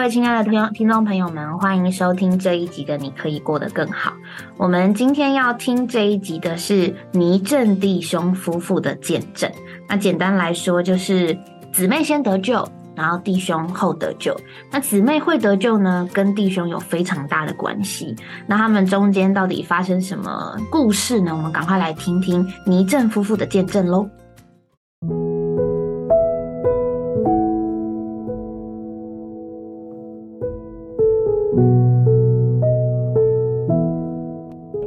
各位亲爱的听听众朋友们，欢迎收听这一集的《你可以过得更好》。我们今天要听这一集的是倪正弟兄夫妇的见证。那简单来说，就是姊妹先得救，然后弟兄后得救。那姊妹会得救呢，跟弟兄有非常大的关系。那他们中间到底发生什么故事呢？我们赶快来听听倪正夫妇的见证喽。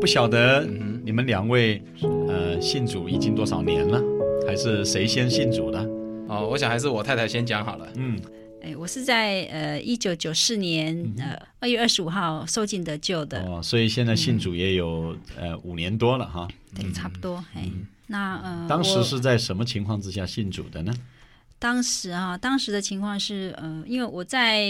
不晓得你们两位，呃，信主已经多少年了？还是谁先信主的？哦，我想还是我太太先讲好了。嗯，哎，我是在呃一九九四年呃二月二十五号受尽得救的。哦，所以现在信主也有呃五年多了哈。对，差不多。哎，那呃，当时是在什么情况之下信主的呢？当时啊，当时的情况是，呃，因为我在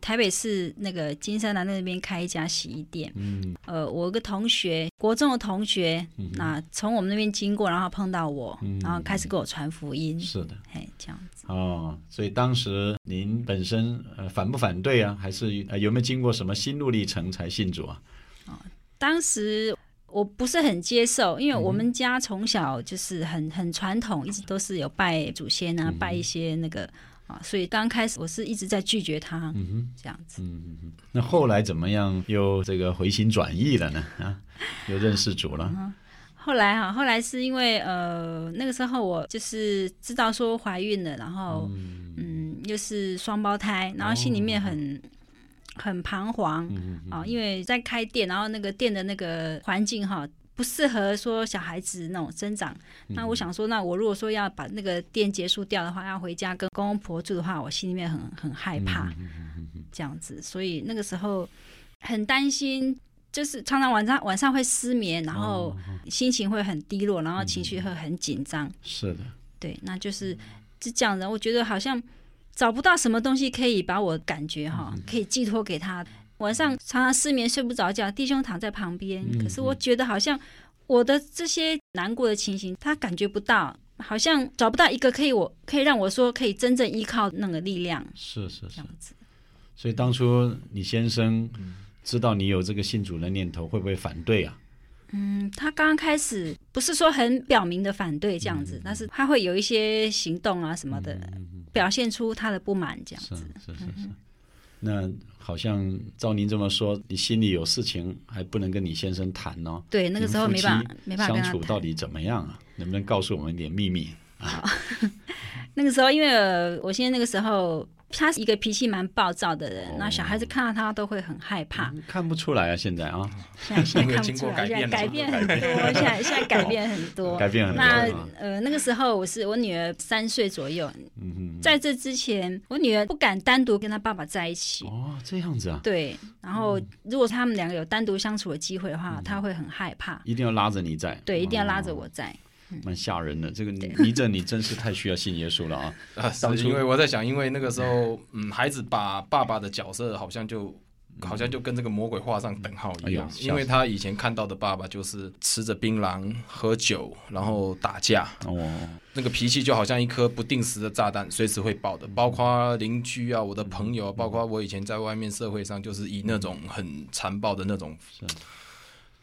台北市那个金山南那边开一家洗衣店，嗯，呃，我个同学，国中的同学，那从我们那边经过，然后碰到我，然后开始给我传福音，是的，嘿，这样子。哦，所以当时您本身呃反不反对啊？还是呃有没有经过什么心路历程才信主啊？哦，当时。我不是很接受，因为我们家从小就是很很传统，一直都是有拜祖先啊，拜一些那个啊，所以刚开始我是一直在拒绝他，嗯这样子。嗯嗯嗯。那后来怎么样又这个回心转意了呢？啊，又认识主了。后来哈，后来是因为呃那个时候我就是知道说怀孕了，然后嗯又是双胞胎，然后心里面很。很彷徨啊，因为在开店，然后那个店的那个环境哈，不适合说小孩子那种生长。那我想说，那我如果说要把那个店结束掉的话，要回家跟公公婆住的话，我心里面很很害怕，这样子。所以那个时候很担心，就是常常晚上晚上会失眠，然后心情会很低落，然后情绪会很紧张。是的，对，那就是是这样的。我觉得好像。找不到什么东西可以把我感觉哈，可以寄托给他。晚上常常失眠睡不着觉，弟兄躺在旁边，可是我觉得好像我的这些难过的情形，他感觉不到，好像找不到一个可以我可以让我说可以真正依靠那个力量。是是这样子。所以当初你先生知道你有这个信主的念头，会不会反对啊？嗯，他刚刚开始不是说很表明的反对这样子，但是他会有一些行动啊什么的。表现出他的不满，这样子是是是。那好像照您这么说，你心里有事情还不能跟你先生谈哦。对，那个时候没办法，没办法相处到底怎么样啊？能不能告诉我们一点秘密？啊，那个时候因为我现在那个时候。他是一个脾气蛮暴躁的人，那小孩子看到他都会很害怕。看不出来啊，现在啊，现在现在看不出来，现在改变很多，现在现在改变很多，改变很多。那呃，那个时候我是我女儿三岁左右，在这之前，我女儿不敢单独跟她爸爸在一起。哦，这样子啊。对，然后如果他们两个有单独相处的机会的话，她会很害怕。一定要拉着你在。对，一定要拉着我在。蛮吓人的，这个倪正，你真是太需要信耶稣了啊！啊，因为我在想，因为那个时候，嗯，孩子把爸爸的角色好像就，好像就跟这个魔鬼画上等号一样，因为他以前看到的爸爸就是吃着槟榔、喝酒，然后打架，哦，那个脾气就好像一颗不定时的炸弹，随时会爆的。包括邻居啊，我的朋友，包括我以前在外面社会上，就是以那种很残暴的那种。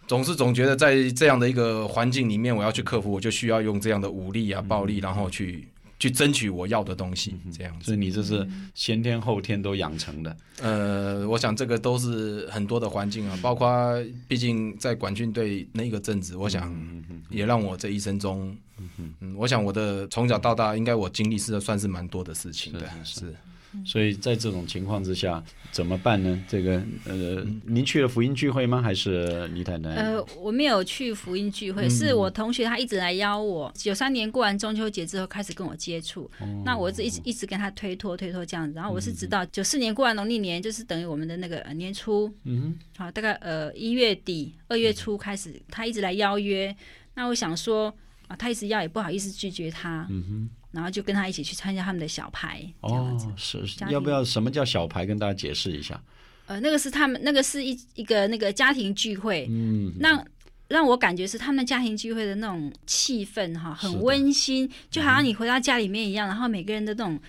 总是总觉得在这样的一个环境里面，我要去克服，我就需要用这样的武力啊、暴力，然后去去争取我要的东西。这样，所以你这是先天后天都养成的。呃，我想这个都是很多的环境啊，包括毕竟在管训队那个阵子，我想也让我这一生中，嗯，我想我的从小到大，应该我经历是算是蛮多的事情的，是。所以在这种情况之下怎么办呢？这个呃，您去了福音聚会吗？还是你太太？呃，我没有去福音聚会，是我同学他一直来邀我。九三年过完中秋节之后开始跟我接触，那我一直一直跟他推脱推脱这样子。然后我是直到九四年过完农历年，就是等于我们的那个年初，嗯，好，大概呃一月底二月初开始，他一直来邀约。那我想说啊，他一直要也不好意思拒绝他，嗯哼。然后就跟他一起去参加他们的小牌，哦，是，要不要什么叫小牌？跟大家解释一下。呃，那个是他们那个是一一个那个家庭聚会，嗯，让让我感觉是他们家庭聚会的那种气氛哈，很温馨，就好像你回到家里面一样，然后每个人的那种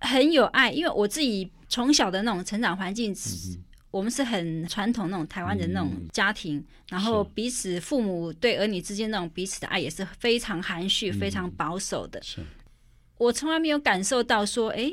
很有爱。因为我自己从小的那种成长环境，我们是很传统那种台湾的那种家庭，然后彼此父母对儿女之间那种彼此的爱也是非常含蓄、非常保守的。是，我从来没有感受到说，哎。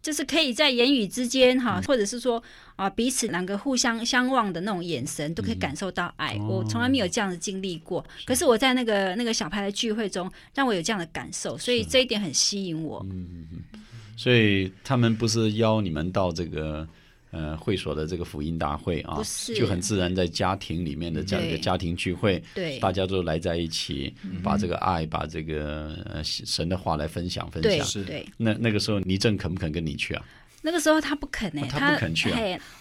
就是可以在言语之间哈，或者是说啊，彼此两个互相相望的那种眼神，都可以感受到爱。我从来没有这样的经历过，可是我在那个那个小牌的聚会中，让我有这样的感受，所以这一点很吸引我。嗯嗯嗯，所以他们不是邀你们到这个。呃，会所的这个福音大会啊，就很自然在家庭里面的这样一个家庭聚会，对，大家都来在一起，把这个爱，把这个神的话来分享分享。是，对。那那个时候，倪正肯不肯跟你去啊？那个时候他不肯呢，他不肯去啊。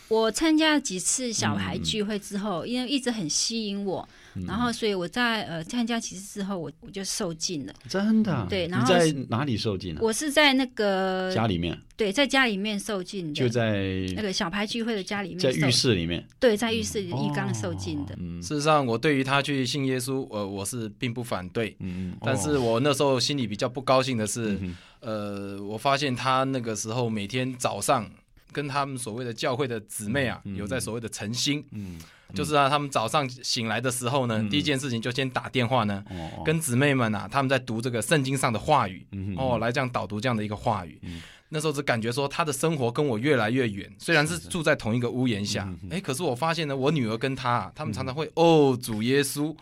我参加了几次小孩聚会之后，因为一直很吸引我。然后，所以我在呃参加几次之后，我我就受尽了。真的？对。然后在哪里受尽了？我是在那个家里面。对，在家里面受尽的。就在那个小牌聚会的家里面。在浴室里面。对，在浴室浴缸受尽的。事实上，我对于他去信耶稣，呃，我是并不反对。嗯嗯。但是我那时候心里比较不高兴的是，呃，我发现他那个时候每天早上跟他们所谓的教会的姊妹啊，有在所谓的晨星。嗯。就是啊，他们早上醒来的时候呢，第一件事情就先打电话呢，跟姊妹们啊，他们在读这个圣经上的话语，哦，来这样导读这样的一个话语。那时候只感觉说他的生活跟我越来越远，虽然是住在同一个屋檐下，哎，可是我发现呢，我女儿跟他，他们常常会哦主耶稣，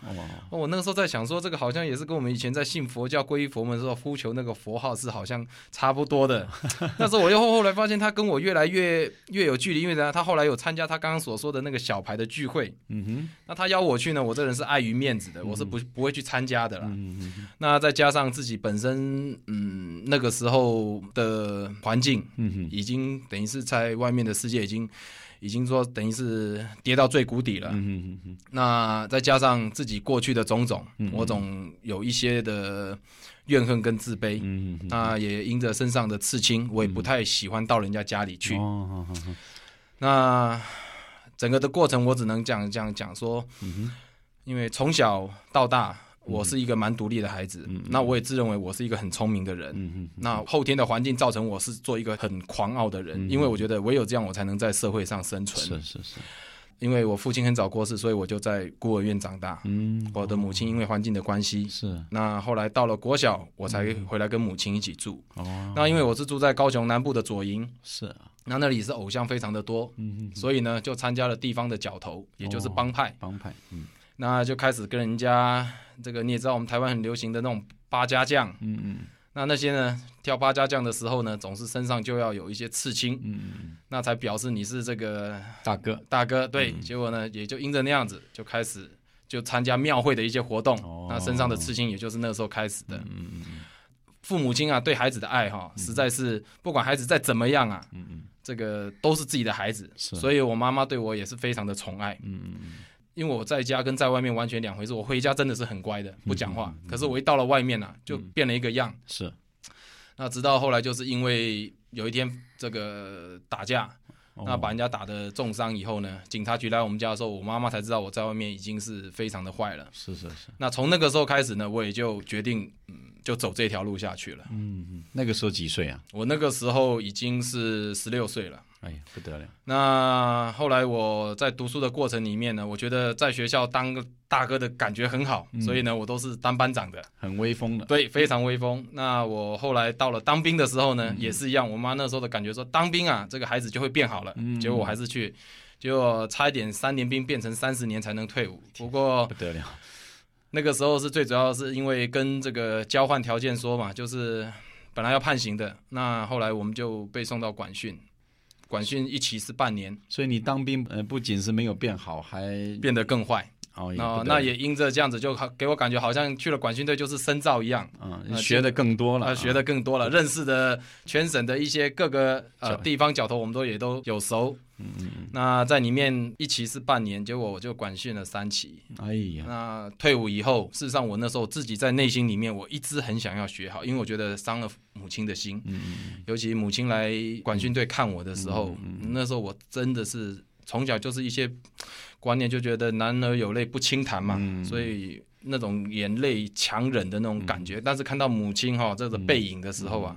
哦，我那个时候在想说，这个好像也是跟我们以前在信佛教皈依佛门的时候呼求那个佛号是好像差不多的。那时候我又后来发现他跟我越来越越有距离，因为呢，他后来有参加他刚刚所说的那个小牌的聚会，嗯哼，那他邀我去呢，我这人是碍于面子的，我是不不会去参加的啦。嗯那再加上自己本身，嗯，那个时候的。环境，嗯哼，已经等于是在外面的世界已经，已经说等于是跌到最谷底了，嗯哼哼哼。那再加上自己过去的种种，我总有一些的怨恨跟自卑，嗯哼。那也因着身上的刺青，我也不太喜欢到人家家里去。哦，那整个的过程，我只能讲这样讲说，因为从小到大。我是一个蛮独立的孩子，那我也自认为我是一个很聪明的人。那后天的环境造成我是做一个很狂傲的人，因为我觉得唯有这样我才能在社会上生存。是是是，因为我父亲很早过世，所以我就在孤儿院长大。嗯，我的母亲因为环境的关系，是那后来到了国小，我才回来跟母亲一起住。哦，那因为我是住在高雄南部的左营，是那那里是偶像非常的多，嗯所以呢就参加了地方的角头，也就是帮派。帮派，嗯。那就开始跟人家这个，你也知道，我们台湾很流行的那种八家将，嗯嗯，那那些呢，跳八家将的时候呢，总是身上就要有一些刺青，嗯嗯，那才表示你是这个大哥，大哥，对，结果呢，也就因着那样子，就开始就参加庙会的一些活动，那身上的刺青也就是那时候开始的，嗯嗯父母亲啊，对孩子的爱哈，实在是不管孩子再怎么样啊，嗯嗯，这个都是自己的孩子，所以我妈妈对我也是非常的宠爱，嗯嗯嗯。因为我在家跟在外面完全两回事。我回家真的是很乖的，不讲话。可是我一到了外面呢，就变了一个样。是。那直到后来，就是因为有一天这个打架，那把人家打的重伤以后呢，警察局来我们家的时候，我妈妈才知道我在外面已经是非常的坏了。是是是。那从那个时候开始呢，我也就决定，嗯，就走这条路下去了。嗯嗯。那个时候几岁啊？我那个时候已经是十六岁了。哎呀，不得了！那后来我在读书的过程里面呢，我觉得在学校当个大哥的感觉很好，所以呢，我都是当班长的，很威风的。对，非常威风。那我后来到了当兵的时候呢，也是一样。我妈那时候的感觉说，当兵啊，这个孩子就会变好了。结果我还是去，结果差一点三年兵变成三十年才能退伍。不过不得了，那个时候是最主要是因为跟这个交换条件说嘛，就是本来要判刑的，那后来我们就被送到管训。管训一期是半年，所以你当兵呃不仅是没有变好，还变得更坏。哦，那那也因着这样子，就给我感觉好像去了管训队就是深造一样，嗯，学的更多了，学的更多了，认识的全省的一些各个呃地方角头，我们都也都有熟。嗯嗯嗯。那在里面一期是半年，结果我就管训了三期。哎呀，那退伍以后，事实上我那时候自己在内心里面，我一直很想要学好，因为我觉得伤了母亲的心。嗯嗯。尤其母亲来管训队看我的时候，那时候我真的是从小就是一些。观念就觉得男儿有泪不轻弹嘛，所以那种眼泪强忍的那种感觉。但是看到母亲哈这个背影的时候啊，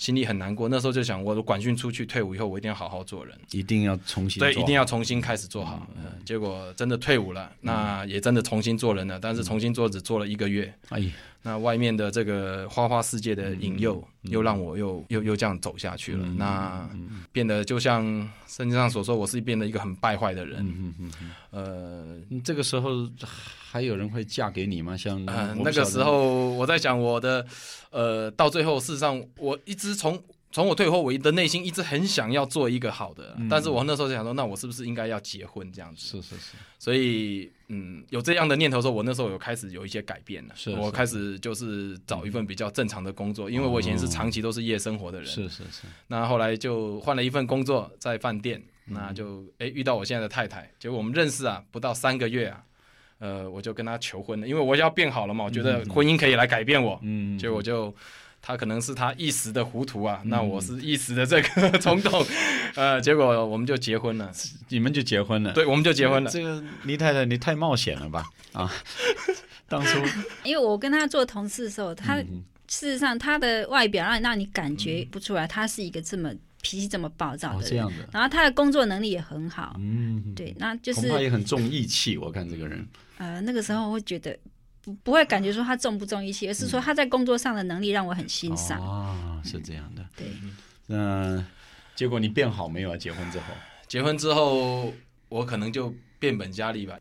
心里很难过。那时候就想，我管训出去退伍以后，我一定要好好做人，一定要重新对，一定要重新开始做好。嗯结果真的退伍了，那也真的重新做人了，但是重新做只做了一个月。哎呀。那外面的这个花花世界的引诱，又让我又又又这样走下去了。那变得就像圣经上所说，我是变得一个很败坏的人。嗯嗯呃，这个时候还有人会嫁给你吗？像那个时候，我在想我的，呃，到最后，事实上，我一直从。从我退后，我的内心一直很想要做一个好的，但是我那时候就想说，那我是不是应该要结婚这样子？是是是。所以，嗯，有这样的念头的时候，我那时候有开始有一些改变了。是。我开始就是找一份比较正常的工作，因为我以前是长期都是夜生活的人。是是是。那后来就换了一份工作，在饭店，那就哎遇到我现在的太太，结果我们认识啊，不到三个月啊，呃，我就跟她求婚了，因为我要变好了嘛，我觉得婚姻可以来改变我。嗯。结果我就。他可能是他一时的糊涂啊，那我是一时的这个 冲动，呃，结果我们就结婚了，你们就结婚了，对，我们就结婚了。这个倪太太，你太冒险了吧？啊，当初 因为我跟他做同事的时候，他事实上他的外表让让你感觉不出来，他是一个这么脾气这么暴躁的人，然后他的工作能力也很好，嗯，对，那就是恐怕也很重义气。我看这个人，呃，那个时候会觉得。不不会感觉说他重不重义气，而是说他在工作上的能力让我很欣赏。啊，是这样的。对，那结果你变好没有啊？结婚之后？结婚之后，我可能就变本加厉吧。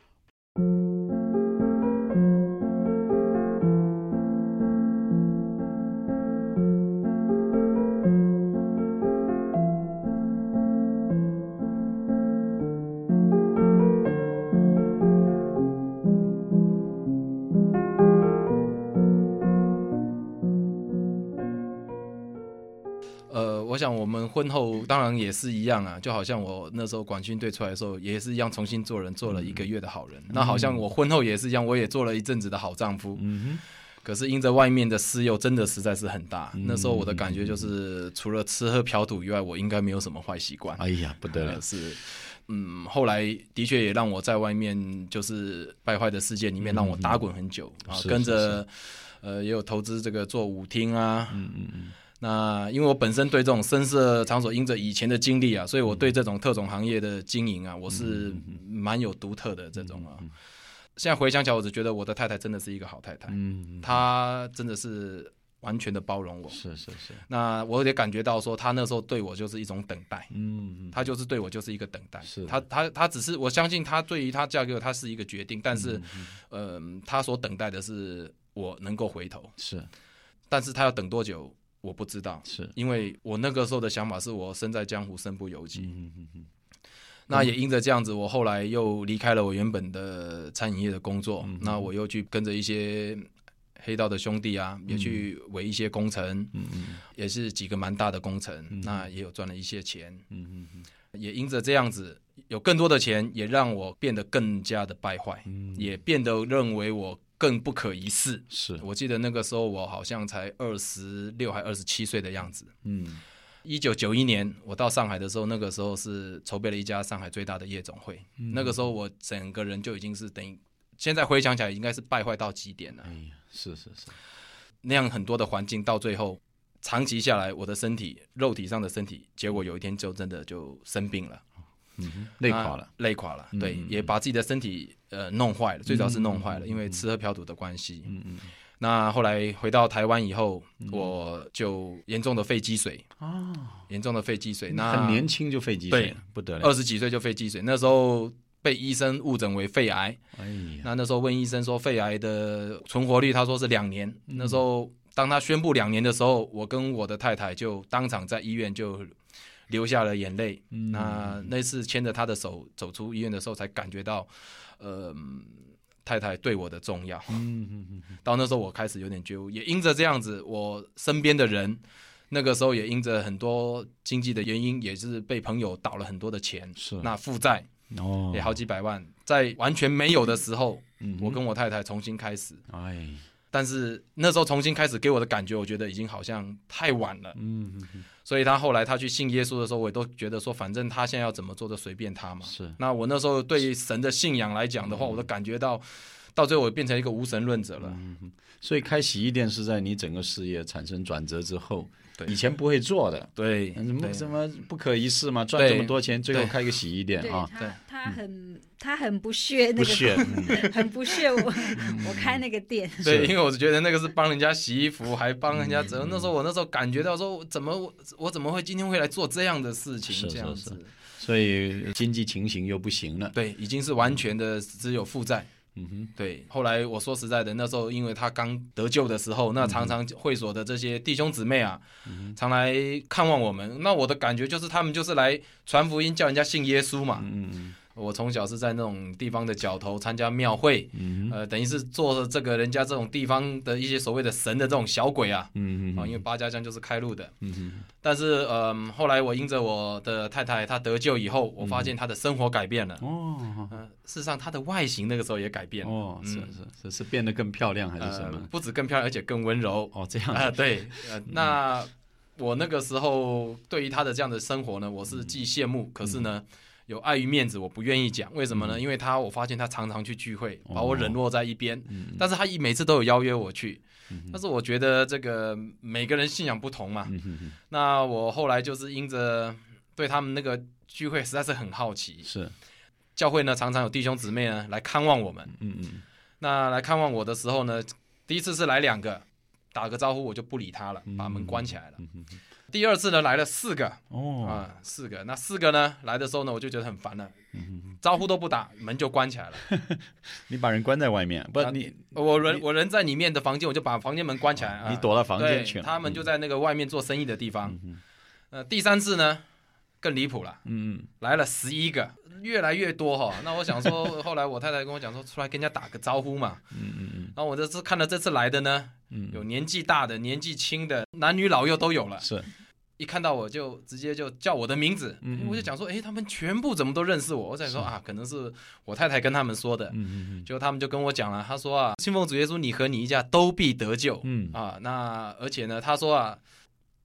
像我们婚后当然也是一样啊，就好像我那时候管训队出来的时候，也是一样重新做人，做了一个月的好人。那好像我婚后也是一样，我也做了一阵子的好丈夫。嗯哼。可是因着外面的私诱，真的实在是很大。那时候我的感觉就是，除了吃喝嫖赌以外，我应该没有什么坏习惯。哎呀，不得了！是，嗯，后来的确也让我在外面就是败坏的世界里面，让我打滚很久啊，跟着呃也有投资这个做舞厅啊。嗯嗯嗯。那因为我本身对这种深色场所，因着以前的经历啊，所以我对这种特种行业的经营啊，我是蛮有独特的这种啊。现在回想起来，我只觉得我的太太真的是一个好太太，嗯，她真的是完全的包容我，是是是。那我也感觉到说，她那时候对我就是一种等待，嗯，她就是对我就是一个等待，是。她她她只是我相信她对于她嫁给我，她是一个决定，但是，嗯，她所等待的是我能够回头，是，但是她要等多久？我不知道，是因为我那个时候的想法是我身在江湖身不由己。嗯嗯嗯。那也因着这样子，我后来又离开了我原本的餐饮业的工作。那我又去跟着一些黑道的兄弟啊，也去围一些工程。嗯嗯。也是几个蛮大的工程，那也有赚了一些钱。嗯嗯嗯。也因着这样子，有更多的钱，也让我变得更加的败坏。嗯。也变得认为我。更不可一世。是我记得那个时候，我好像才二十六还二十七岁的样子。嗯，一九九一年我到上海的时候，那个时候是筹备了一家上海最大的夜总会。那个时候我整个人就已经是等于现在回想起来，应该是败坏到极点了。哎呀，是是是，那样很多的环境到最后，长期下来，我的身体肉体上的身体，结果有一天就真的就生病了。累垮了，累垮了，对，也把自己的身体呃弄坏了，最早是弄坏了，因为吃喝嫖赌的关系。嗯嗯。那后来回到台湾以后，我就严重的肺积水哦，严重的肺积水。那很年轻就肺积水，不得了，二十几岁就肺积水。那时候被医生误诊为肺癌。哎呀，那那时候问医生说肺癌的存活率，他说是两年。那时候当他宣布两年的时候，我跟我的太太就当场在医院就。流下了眼泪。那那次牵着他的手走出医院的时候，才感觉到，呃，太太对我的重要。嗯嗯嗯。到那时候，我开始有点觉悟，也因着这样子，我身边的人，那个时候也因着很多经济的原因，也是被朋友倒了很多的钱。是。那负债哦，也好几百万，在完全没有的时候，我跟我太太重新开始。哎。但是那时候重新开始给我的感觉，我觉得已经好像太晚了。嗯。所以他后来他去信耶稣的时候，我也都觉得说，反正他现在要怎么做就随便他嘛。是。那我那时候对神的信仰来讲的话，我都感觉到，到最后我变成一个无神论者了。嗯所以开洗衣店是在你整个事业产生转折之后，以前不会做的，对，怎么怎么不可一世嘛？赚这么多钱，最后开个洗衣店啊？对，他很他很不屑那个，不屑，很不屑我 我开那个店。对，因为我是觉得那个是帮人家洗衣服，还帮人家折。那时候我那时候感觉到说，怎么我我怎么会今天会来做这样的事情？这样子，所以经济情形又不行了。对，已经是完全的只有负债。嗯哼，对。后来我说实在的，那时候因为他刚得救的时候，那常常会所的这些弟兄姊妹啊，常来看望我们。那我的感觉就是，他们就是来传福音，叫人家信耶稣嘛。嗯嗯。我从小是在那种地方的角头参加庙会，呃，等于是做这个人家这种地方的一些所谓的神的这种小鬼啊，嗯啊，因为八家将就是开路的，嗯但是呃，后来我因着我的太太她得救以后，我发现她的生活改变了，哦，事实上她的外形那个时候也改变了，哦，是是是是变得更漂亮还是什么？不止更漂亮，而且更温柔，哦，这样。啊，对，呃，那我那个时候对于她的这样的生活呢，我是既羡慕，可是呢。有碍于面子，我不愿意讲，为什么呢？因为他我发现他常常去聚会，把我冷落在一边。但是他一每次都有邀约我去。但是我觉得这个每个人信仰不同嘛。那我后来就是因着对他们那个聚会实在是很好奇。是教会呢，常常有弟兄姊妹呢来看望我们。嗯嗯。那来看望我的时候呢，第一次是来两个，打个招呼我就不理他了，把门关起来了。第二次呢来了四个哦啊四个那四个呢来的时候呢我就觉得很烦了，招呼都不打门就关起来了。你把人关在外面不？你我人我人在里面的房间我就把房间门关起来。你躲到房间去了。他们就在那个外面做生意的地方。呃第三次呢更离谱了。嗯嗯来了十一个越来越多哈。那我想说后来我太太跟我讲说出来跟人家打个招呼嘛。嗯嗯嗯。然后我这次看到这次来的呢。有年纪大的，年纪轻的，男女老幼都有了。是，一看到我就直接就叫我的名字。嗯，我就讲说，哎，他们全部怎么都认识我？我在说啊，可能是我太太跟他们说的。嗯嗯嗯。结果他们就跟我讲了，他说啊，信奉主耶稣，你和你一家都必得救。嗯啊，那而且呢，他说啊，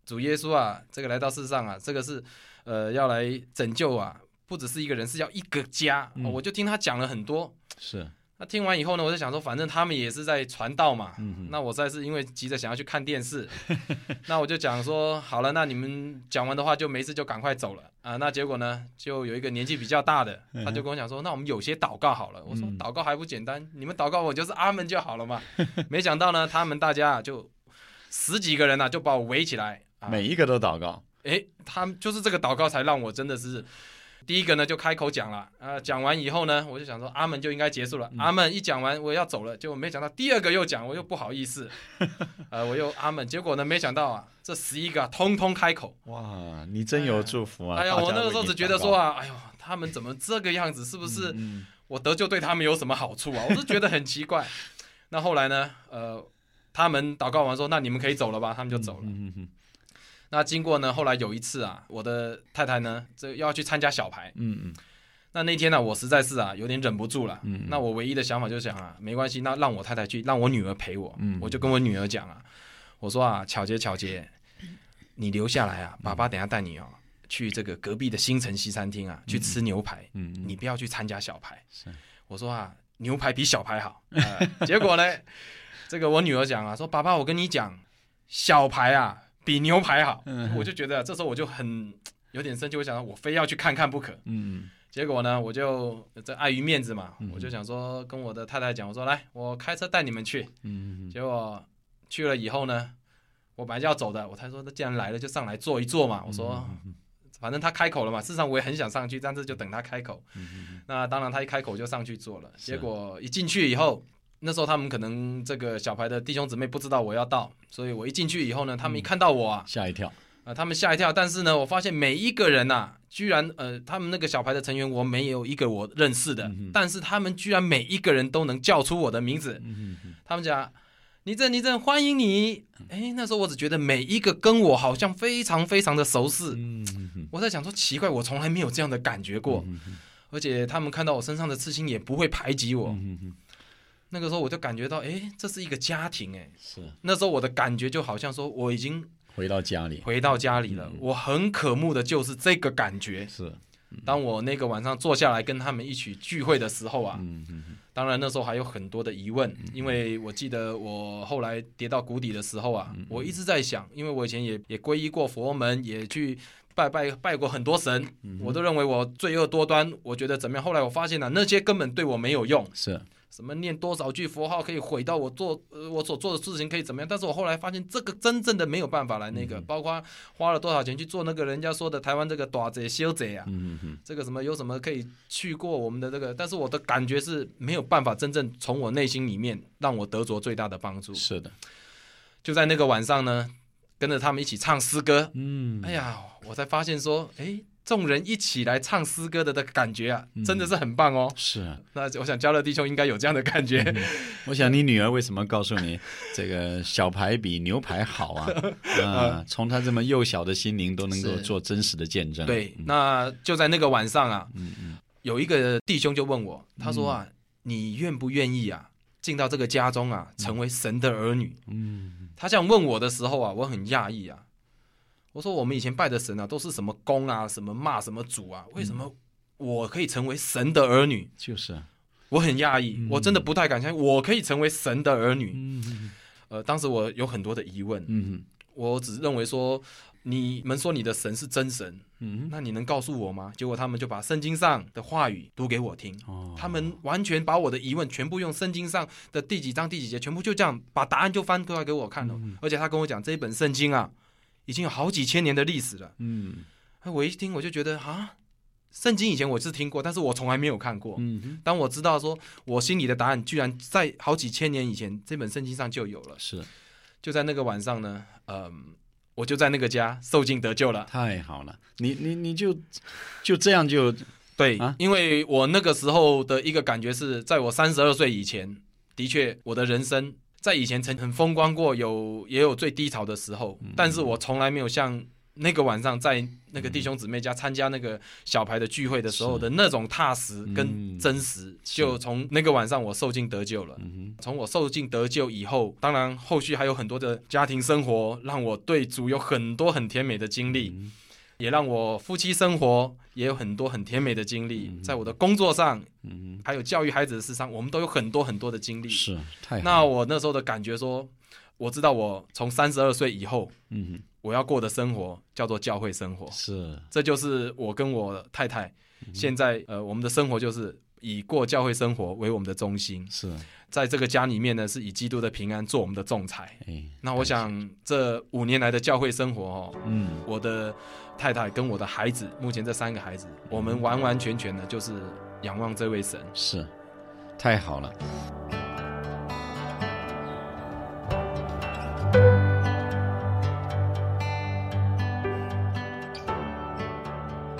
主耶稣啊，这个来到世上啊，这个是呃要来拯救啊，不只是一个人，是要一个家。我就听他讲了很多。是。那听完以后呢，我就想说，反正他们也是在传道嘛。嗯那我再是因为急着想要去看电视，那我就讲说，好了，那你们讲完的话就没事，就赶快走了啊。那结果呢，就有一个年纪比较大的，他就跟我讲说，那我们有些祷告好了。我说祷告还不简单，你们祷告我就是阿门就好了嘛。没想到呢，他们大家就十几个人呢，就把我围起来，每一个都祷告。诶，他们就是这个祷告才让我真的是。第一个呢就开口讲了，呃，讲完以后呢，我就想说阿门就应该结束了。阿门一讲完我要走了，结果没想到第二个又讲，我又不好意思，呃，我又阿门，结果呢没想到啊，这十一个通通开口。哇，你真有祝福啊！哎呀，我那个时候只觉得说啊，哎呦，他们怎么这个样子？是不是我得救对他们有什么好处啊？我是觉得很奇怪。那后来呢，呃，他们祷告完说，那你们可以走了吧？他们就走了。那经过呢？后来有一次啊，我的太太呢，这要去参加小牌。嗯嗯。那那天呢，我实在是啊，有点忍不住了。嗯。那我唯一的想法就是想啊，没关系，那让我太太去，让我女儿陪我。嗯。我就跟我女儿讲啊，我说啊，巧杰巧杰，你留下来啊，爸爸等下带你哦，去这个隔壁的新城西餐厅啊，去吃牛排。嗯你不要去参加小牌。是。我说啊，牛排比小牌好。结果呢，这个我女儿讲啊，说爸爸，我跟你讲，小牌啊。比牛排好，我就觉得这时候我就很有点生气，我想我非要去看看不可。嗯，结果呢，我就这碍于面子嘛，我就想说跟我的太太讲，我说来，我开车带你们去。嗯，结果去了以后呢，我本来就要走的，我才说那既然来了就上来坐一坐嘛。我说反正他开口了嘛，事实上我也很想上去，但是就等他开口。那当然他一开口就上去坐了，结果一进去以后。那时候他们可能这个小牌的弟兄姊妹不知道我要到，所以我一进去以后呢，他们一看到我啊，吓一跳啊，他们吓一跳。但是呢，我发现每一个人呐，居然呃，他们那个小牌的成员我没有一个我认识的，但是他们居然每一个人都能叫出我的名字。他们讲倪正，倪正，欢迎你。哎，那时候我只觉得每一个跟我好像非常非常的熟识。我在想说奇怪，我从来没有这样的感觉过，而且他们看到我身上的刺青也不会排挤我。那个时候我就感觉到，哎，这是一个家庭，哎，是。那时候我的感觉就好像说，我已经回到家里，回到家里了。我很渴慕的就是这个感觉。是。当我那个晚上坐下来跟他们一起聚会的时候啊，嗯当然那时候还有很多的疑问，因为我记得我后来跌到谷底的时候啊，我一直在想，因为我以前也也皈依过佛门，也去拜拜拜过很多神，我都认为我罪恶多端，我觉得怎么样？后来我发现呢，那些根本对我没有用。是。什么念多少句佛号可以毁到我做呃我所做的事情可以怎么样？但是我后来发现这个真正的没有办法来那个，包括花了多少钱去做那个人家说的台湾这个大贼修贼啊，这个什么有什么可以去过我们的这个？但是我的感觉是没有办法真正从我内心里面让我得着最大的帮助。是的，就在那个晚上呢，跟着他们一起唱诗歌，嗯，哎呀，我才发现说，哎。众人一起来唱诗歌的的感觉啊，真的是很棒哦。是，那我想嘉乐弟兄应该有这样的感觉。我想你女儿为什么告诉你 这个小排比牛排好啊？啊，从她这么幼小的心灵都能够做真实的见证。对，那就在那个晚上啊，有一个弟兄就问我，他说啊，你愿不愿意啊，进到这个家中啊，成为神的儿女？嗯，他这样问我的时候啊，我很讶异啊。我说我们以前拜的神啊，都是什么公啊，什么骂什么主啊？为什么我可以成为神的儿女？就是，我很讶异，我真的不太敢相信我可以成为神的儿女。嗯呃，当时我有很多的疑问。嗯我只认为说，你们说你的神是真神，嗯，那你能告诉我吗？结果他们就把圣经上的话语读给我听。哦。他们完全把我的疑问全部用圣经上的第几章第几节，全部就这样把答案就翻出来给我看了。而且他跟我讲这一本圣经啊。已经有好几千年的历史了。嗯，我一听我就觉得啊，圣经以前我是听过，但是我从来没有看过。嗯，当我知道说我心里的答案居然在好几千年以前这本圣经上就有了。是，就在那个晚上呢，嗯，我就在那个家受尽得救了。太好了，你你你就就这样就对，啊因为我那个时候的一个感觉是在我三十二岁以前，的确我的人生。在以前曾很风光过，有也有最低潮的时候，但是我从来没有像那个晚上在那个弟兄姊妹家参加那个小牌的聚会的时候的那种踏实跟真实。就从那个晚上我受尽得救了。从我受尽得救以后，当然后续还有很多的家庭生活，让我对主有很多很甜美的经历。也让我夫妻生活也有很多很甜美的经历，在我的工作上，嗯，还有教育孩子的事上，我们都有很多很多的经历。是，太那我那时候的感觉说，我知道我从三十二岁以后，嗯，我要过的生活叫做教会生活。是，这就是我跟我太太现在呃，我们的生活就是以过教会生活为我们的中心。是。在这个家里面呢，是以基督的平安做我们的仲裁。那我想这五年来的教会生活哦，嗯，我的太太跟我的孩子，目前这三个孩子，我们完完全全的就是仰望这位神。是，太好了。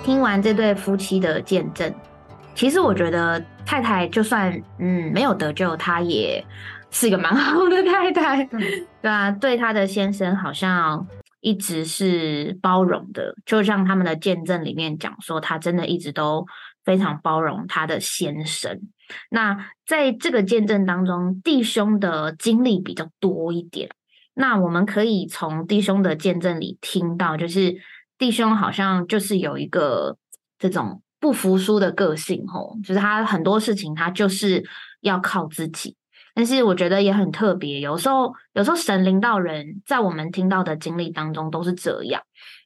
听完这对夫妻的见证。其实我觉得太太就算嗯没有得救，她也是一个蛮好的太太，对啊，对她的先生好像一直是包容的，就像他们的见证里面讲说，她真的一直都非常包容她的先生。那在这个见证当中，弟兄的经历比较多一点，那我们可以从弟兄的见证里听到，就是弟兄好像就是有一个这种。不服输的个性，吼，就是他很多事情他就是要靠自己。但是我觉得也很特别，有时候有时候神灵到人，在我们听到的经历当中都是这样。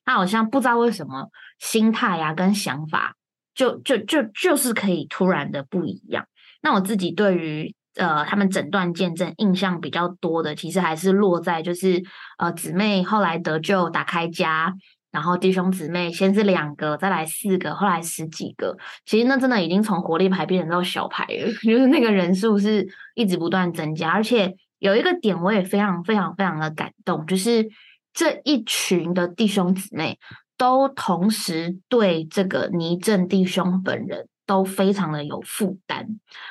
他好像不知道为什么心态啊跟想法，就就就就是可以突然的不一样。那我自己对于呃他们整段见证印象比较多的，其实还是落在就是呃姊妹后来得救打开家。然后弟兄姊妹先是两个，再来四个，后来十几个。其实那真的已经从活力牌变成到小牌了，就是那个人数是一直不断增加。而且有一个点我也非常非常非常的感动，就是这一群的弟兄姊妹都同时对这个倪正弟兄本人。都非常的有负担，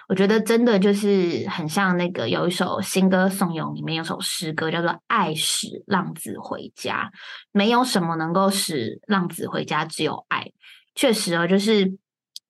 我觉得真的就是很像那个有一首新歌颂咏里面有首诗歌叫做《爱使浪子回家》，没有什么能够使浪子回家，只有爱。确实啊，就是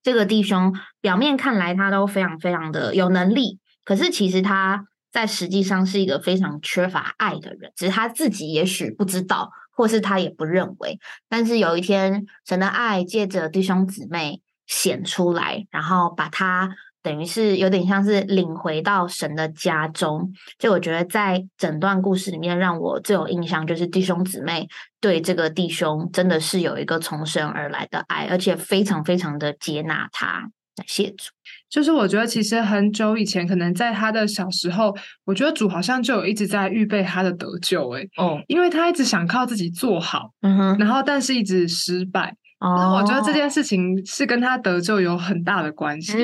这个弟兄表面看来他都非常非常的有能力，可是其实他。在实际上是一个非常缺乏爱的人，只是他自己也许不知道，或是他也不认为。但是有一天，神的爱借着弟兄姊妹显出来，然后把他。等于是有点像是领回到神的家中，就我觉得在整段故事里面，让我最有印象就是弟兄姊妹对这个弟兄真的是有一个从神而来的爱，而且非常非常的接纳他。感谢主，就是我觉得其实很久以前，可能在他的小时候，我觉得主好像就有一直在预备他的得救，哎，哦，因为他一直想靠自己做好，嗯哼，然后但是一直失败。那我觉得这件事情是跟他得救有很大的关系，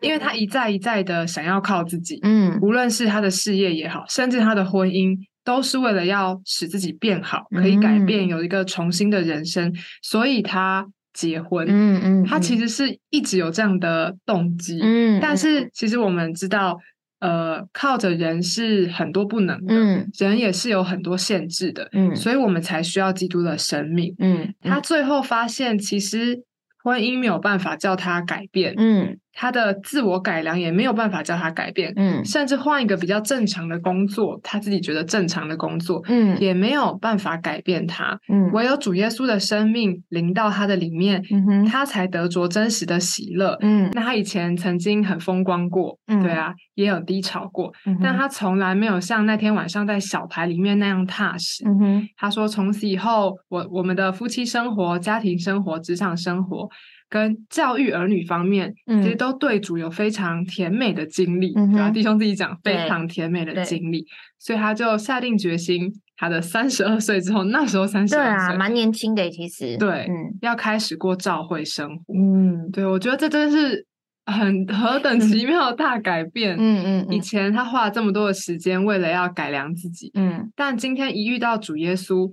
因为他一再一再的想要靠自己，嗯，无论是他的事业也好，甚至他的婚姻，都是为了要使自己变好，可以改变，有一个重新的人生，所以他结婚，嗯嗯，他其实是一直有这样的动机，嗯，但是其实我们知道。呃，靠着人是很多不能的，人也是有很多限制的，嗯，所以我们才需要基督的生命，嗯，他最后发现其实婚姻没有办法叫他改变，嗯。他的自我改良也没有办法叫他改变，嗯，甚至换一个比较正常的工作，他自己觉得正常的工作，嗯，也没有办法改变他，嗯，唯有主耶稣的生命临到他的里面，他才得着真实的喜乐，嗯，那他以前曾经很风光过，嗯，对啊，也有低潮过，但他从来没有像那天晚上在小台里面那样踏实，嗯哼，他说从此以后，我我们的夫妻生活、家庭生活、职场生活。跟教育儿女方面，其实都对主有非常甜美的经历，对吧？弟兄自己讲非常甜美的经历，所以他就下定决心，他的三十二岁之后，那时候三十二岁，蛮年轻的，其实对，要开始过教会生活。嗯，对，我觉得这真是很何等奇妙的大改变。嗯嗯，以前他花了这么多的时间，为了要改良自己，嗯，但今天一遇到主耶稣，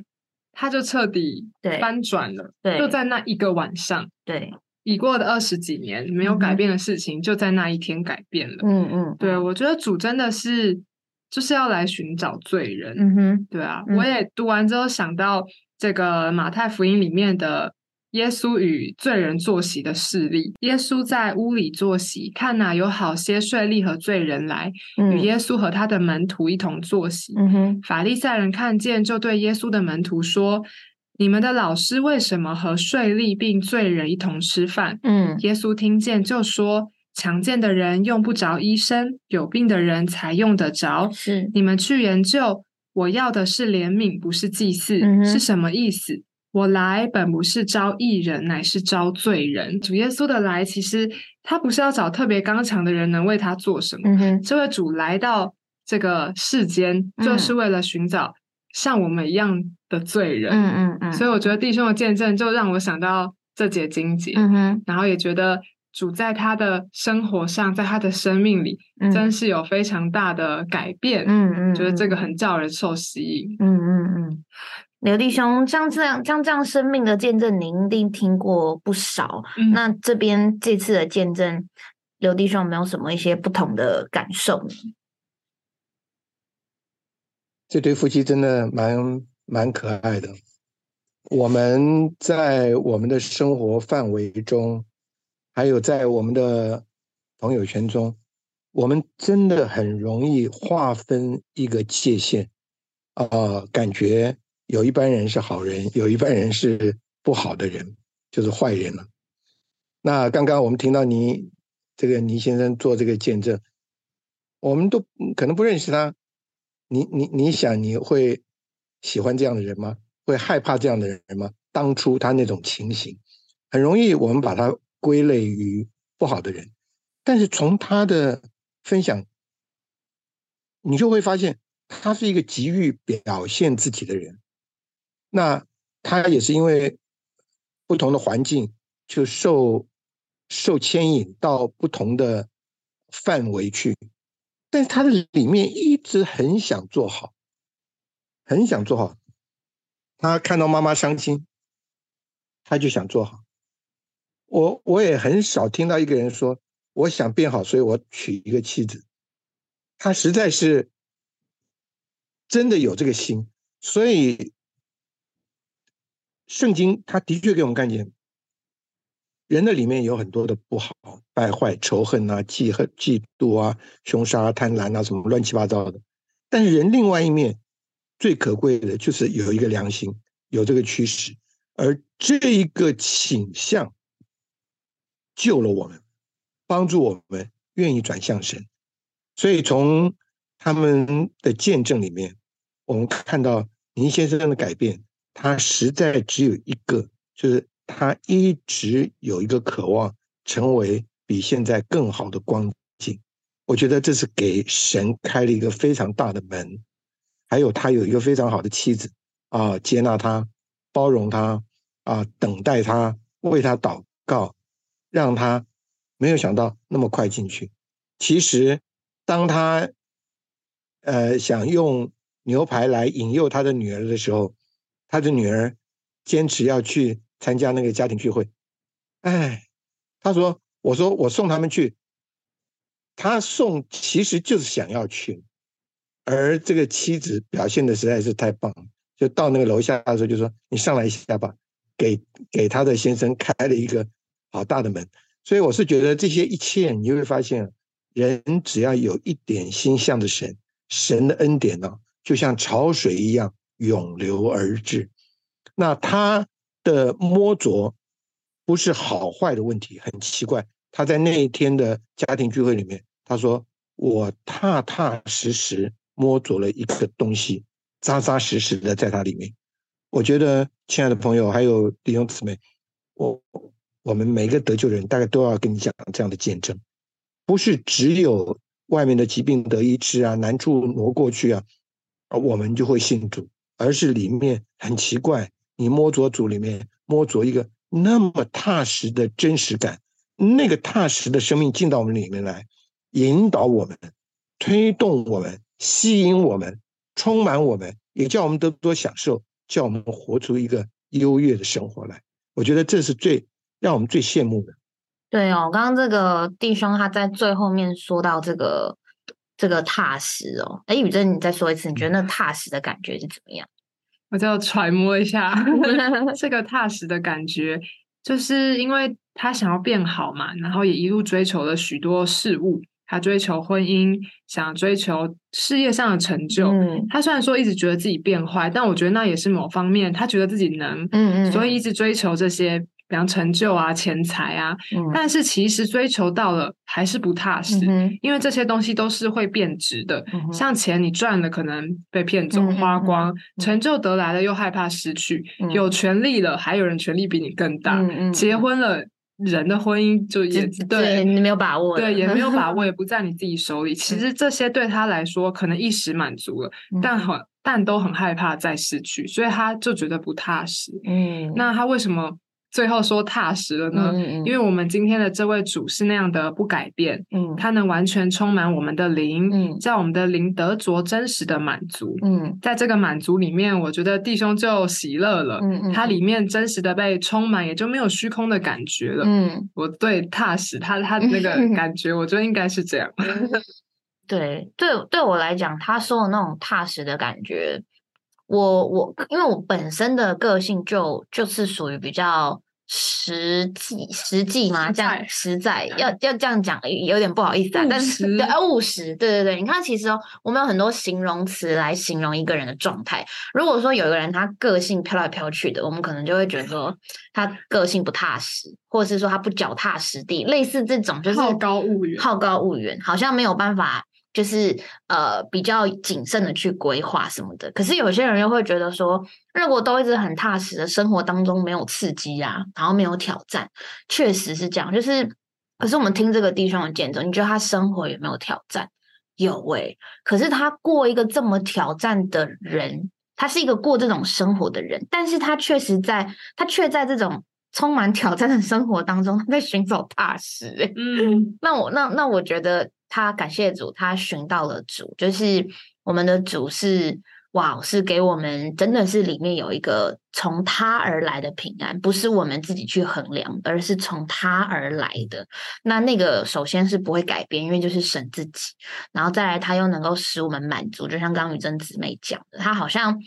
他就彻底翻转了，对，就在那一个晚上，对。已过的二十几年没有改变的事情，就在那一天改变了。嗯嗯，对，我觉得主真的是就是要来寻找罪人。嗯哼，对啊，我也读完之后想到这个马太福音里面的耶稣与罪人坐席的事例。耶稣在屋里坐席，看哪有好些税吏和罪人来与耶稣和他的门徒一同坐席。嗯哼，法利赛人看见，就对耶稣的门徒说。你们的老师为什么和税吏并罪人一同吃饭？嗯，耶稣听见就说：“强健的人用不着医生，有病的人才用得着。是你们去研究，我要的是怜悯，不是祭祀，是什么意思？我来本不是招义人，乃是招罪人。主耶稣的来，其实他不是要找特别刚强的人能为他做什么。这位主来到这个世间，就是为了寻找。”像我们一样的罪人，嗯嗯嗯，所以我觉得弟兄的见证就让我想到这节经节，嗯哼，然后也觉得主在他的生活上，在他的生命里，真是有非常大的改变，嗯嗯，觉得这个很叫人受吸引，嗯嗯嗯。刘弟兄，像这样像这样生命的见证，您一定听过不少。那这边这次的见证，刘弟兄有没有什么一些不同的感受呢？这对夫妻真的蛮蛮可爱的。我们在我们的生活范围中，还有在我们的朋友圈中，我们真的很容易划分一个界限啊，感觉有一般人是好人，有一般人是不好的人，就是坏人了。那刚刚我们听到倪这个倪先生做这个见证，我们都可能不认识他。你你你想你会喜欢这样的人吗？会害怕这样的人吗？当初他那种情形，很容易我们把他归类于不好的人。但是从他的分享，你就会发现他是一个急于表现自己的人。那他也是因为不同的环境，就受受牵引到不同的范围去。但是他的里面一直很想做好，很想做好。他看到妈妈伤心，他就想做好。我我也很少听到一个人说我想变好，所以我娶一个妻子。他实在是真的有这个心，所以圣经他的确给我们看见，人的里面有很多的不好、败坏、仇恨啊、嫉恨、嫉妒啊、凶杀、贪婪啊，什么乱七八糟的。但是人另外一面最可贵的就是有一个良心，有这个驱使，而这一个倾向救了我们，帮助我们愿意转向神。所以从他们的见证里面，我们看到林先生的改变，他实在只有一个，就是他一直有一个渴望，成为比现在更好的光景。我觉得这是给神开了一个非常大的门，还有他有一个非常好的妻子啊，接纳他，包容他啊，等待他，为他祷告，让他没有想到那么快进去。其实当他呃想用牛排来引诱他的女儿的时候，他的女儿坚持要去参加那个家庭聚会。哎，他说：“我说我送他们去。”他送其实就是想要去，而这个妻子表现的实在是太棒了，就到那个楼下的时候就说：“你上来一下吧。”给给他的先生开了一个好大的门。所以我是觉得这些一切，你就会发现，人只要有一点心向着神，神的恩典呢，就像潮水一样涌流而至。那他的摸着不是好坏的问题，很奇怪，他在那一天的家庭聚会里面。他说：“我踏踏实实摸着了一个东西，扎扎实实的在它里面。我觉得，亲爱的朋友，还有弟兄姊妹，我我们每个得救人，大概都要跟你讲这样的见证，不是只有外面的疾病得医治啊，难处挪过去啊，我们就会信主，而是里面很奇怪，你摸着主里面摸着一个那么踏实的真实感，那个踏实的生命进到我们里面来。”引导我们，推动我们，吸引我们，充满我们，也叫我们得多享受，叫我们活出一个优越的生活来。我觉得这是最让我们最羡慕的。对哦，刚刚这个弟兄他在最后面说到这个这个踏实哦，哎，宇珍，你再说一次，你觉得那踏实的感觉是怎么样？我就揣摩一下 这个踏实的感觉，就是因为他想要变好嘛，然后也一路追求了许多事物。他追求婚姻，想追求事业上的成就。他虽然说一直觉得自己变坏，但我觉得那也是某方面，他觉得自己能，嗯嗯，所以一直追求这些，比方成就啊、钱财啊。但是其实追求到了还是不踏实，因为这些东西都是会变质的。像钱，你赚了可能被骗走、花光；成就得来了又害怕失去；有权利了，还有人权利比你更大；结婚了。人的婚姻就也对你没有把握，对也没有 把握，也不在你自己手里。其实这些对他来说可能一时满足了，但很但都很害怕再失去，所以他就觉得不踏实。嗯，那他为什么？最后说踏实了呢，因为我们今天的这位主是那样的不改变，嗯，他能完全充满我们的灵，嗯，叫我们的灵得着真实的满足，嗯，在这个满足里面，我觉得弟兄就喜乐了，嗯他里面真实的被充满，也就没有虚空的感觉了，嗯，我对踏实，他他 那个感觉，我觉得应该是这样，对对对我来讲，他说的那种踏实的感觉。我我因为我本身的个性就就是属于比较实际实际嘛，这样实在要要这样讲有点不好意思啊，但是对务实，对对对，你看其实哦，我们有很多形容词来形容一个人的状态。如果说有一个人他个性飘来飘去的，我们可能就会觉得说他个性不踏实，或者是说他不脚踏实地，类似这种就是好高骛远，好高骛远，好像没有办法。就是呃比较谨慎的去规划什么的，可是有些人又会觉得说，如果都一直很踏实的生活当中没有刺激啊，然后没有挑战，确实是这样。就是，可是我们听这个弟兄的见证，你觉得他生活有没有挑战？有诶，可是他过一个这么挑战的人，他是一个过这种生活的人，但是他确实在，他却在这种充满挑战的生活当中，他在寻找踏实。嗯，那我那那我觉得。他感谢主，他寻到了主，就是我们的主是哇，是给我们真的是里面有一个从他而来的平安，不是我们自己去衡量，而是从他而来的。那那个首先是不会改变，因为就是神自己，然后再来他又能够使我们满足，就像刚宇珍姊妹讲的，他好像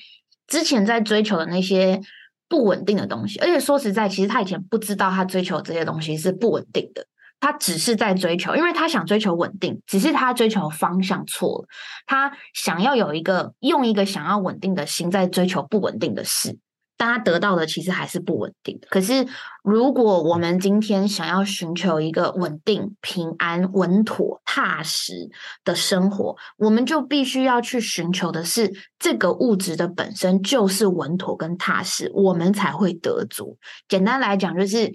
之前在追求的那些。不稳定的东西。而且说实在，其实他以前不知道他追求这些东西是不稳定的。他只是在追求，因为他想追求稳定，只是他追求方向错了。他想要有一个用一个想要稳定的心在追求不稳定的事，但他得到的其实还是不稳定。可是，如果我们今天想要寻求一个稳定、平安、稳妥、踏实的生活，我们就必须要去寻求的是这个物质的本身就是稳妥跟踏实，我们才会得足。简单来讲，就是。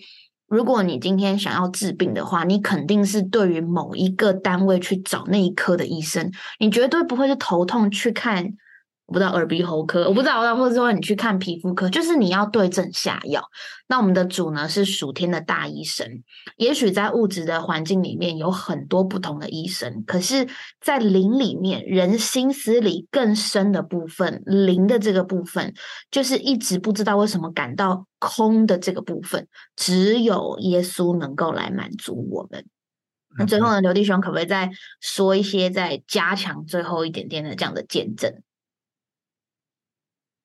如果你今天想要治病的话，你肯定是对于某一个单位去找那一科的医生，你绝对不会是头痛去看。我不知道耳鼻喉科，我不知道，或者说你去看皮肤科，就是你要对症下药。那我们的主呢是属天的大医生，也许在物质的环境里面有很多不同的医生，可是，在灵里面，人心思里更深的部分，灵的这个部分，就是一直不知道为什么感到空的这个部分，只有耶稣能够来满足我们。那最后呢，刘弟兄可不可以再说一些，再加强最后一点点的这样的见证？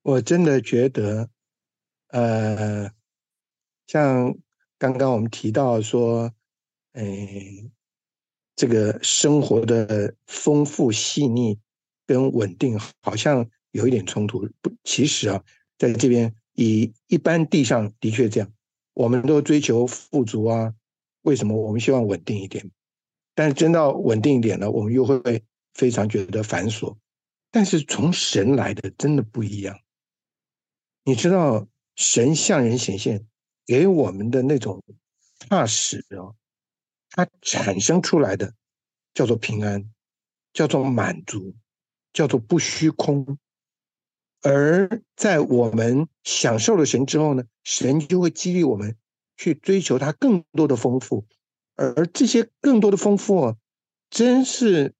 我真的觉得，呃，像刚刚我们提到说，哎，这个生活的丰富细腻跟稳定好像有一点冲突。不，其实啊，在这边以一般地上的确这样，我们都追求富足啊。为什么我们希望稳定一点？但是真到稳定一点呢，我们又会非常觉得繁琐。但是从神来的真的不一样。你知道神向人显现给我们的那种踏实哦，它产生出来的叫做平安，叫做满足，叫做不虚空。而在我们享受了神之后呢，神就会激励我们去追求它更多的丰富。而这些更多的丰富啊，真是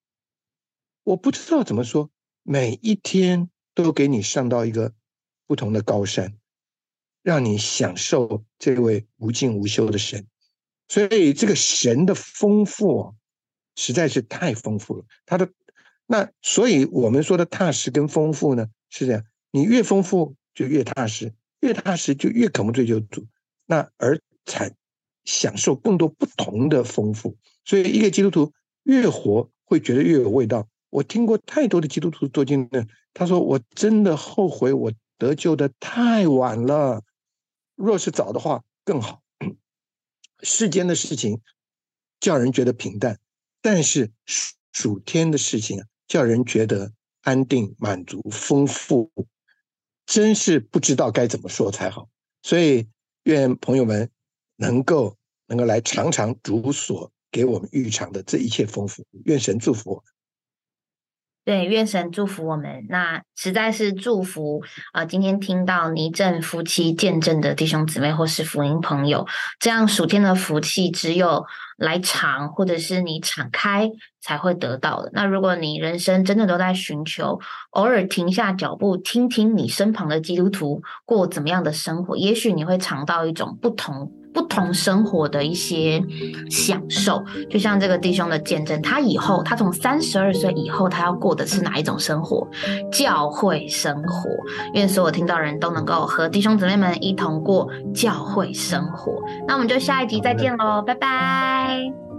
我不知道怎么说，每一天都给你上到一个。不同的高山，让你享受这位无尽无休的神。所以，这个神的丰富实在是太丰富了。他的那，所以我们说的踏实跟丰富呢，是这样：你越丰富就越踏实，越踏实就越渴慕追求主。那而产享受更多不同的丰富。所以，一个基督徒越活会觉得越有味道。我听过太多的基督徒做见证，他说：“我真的后悔我。”得救的太晚了，若是早的话更好。世间的事情叫人觉得平淡，但是属天的事情叫人觉得安定、满足、丰富，真是不知道该怎么说才好。所以，愿朋友们能够能够来尝尝主所给我们预尝的这一切丰富。愿神祝福我。对，愿神祝福我们。那实在是祝福啊！今天听到倪正夫妻见证的弟兄姊妹或是福音朋友，这样属天的福气，只有来尝，或者是你敞开才会得到的。那如果你人生真的都在寻求，偶尔停下脚步，听听你身旁的基督徒过怎么样的生活，也许你会尝到一种不同。不同生活的一些享受，就像这个弟兄的见证，他以后他从三十二岁以后，他要过的是哪一种生活？教会生活。愿所有听到人都能够和弟兄姊妹们一同过教会生活。那我们就下一集再见喽，拜拜。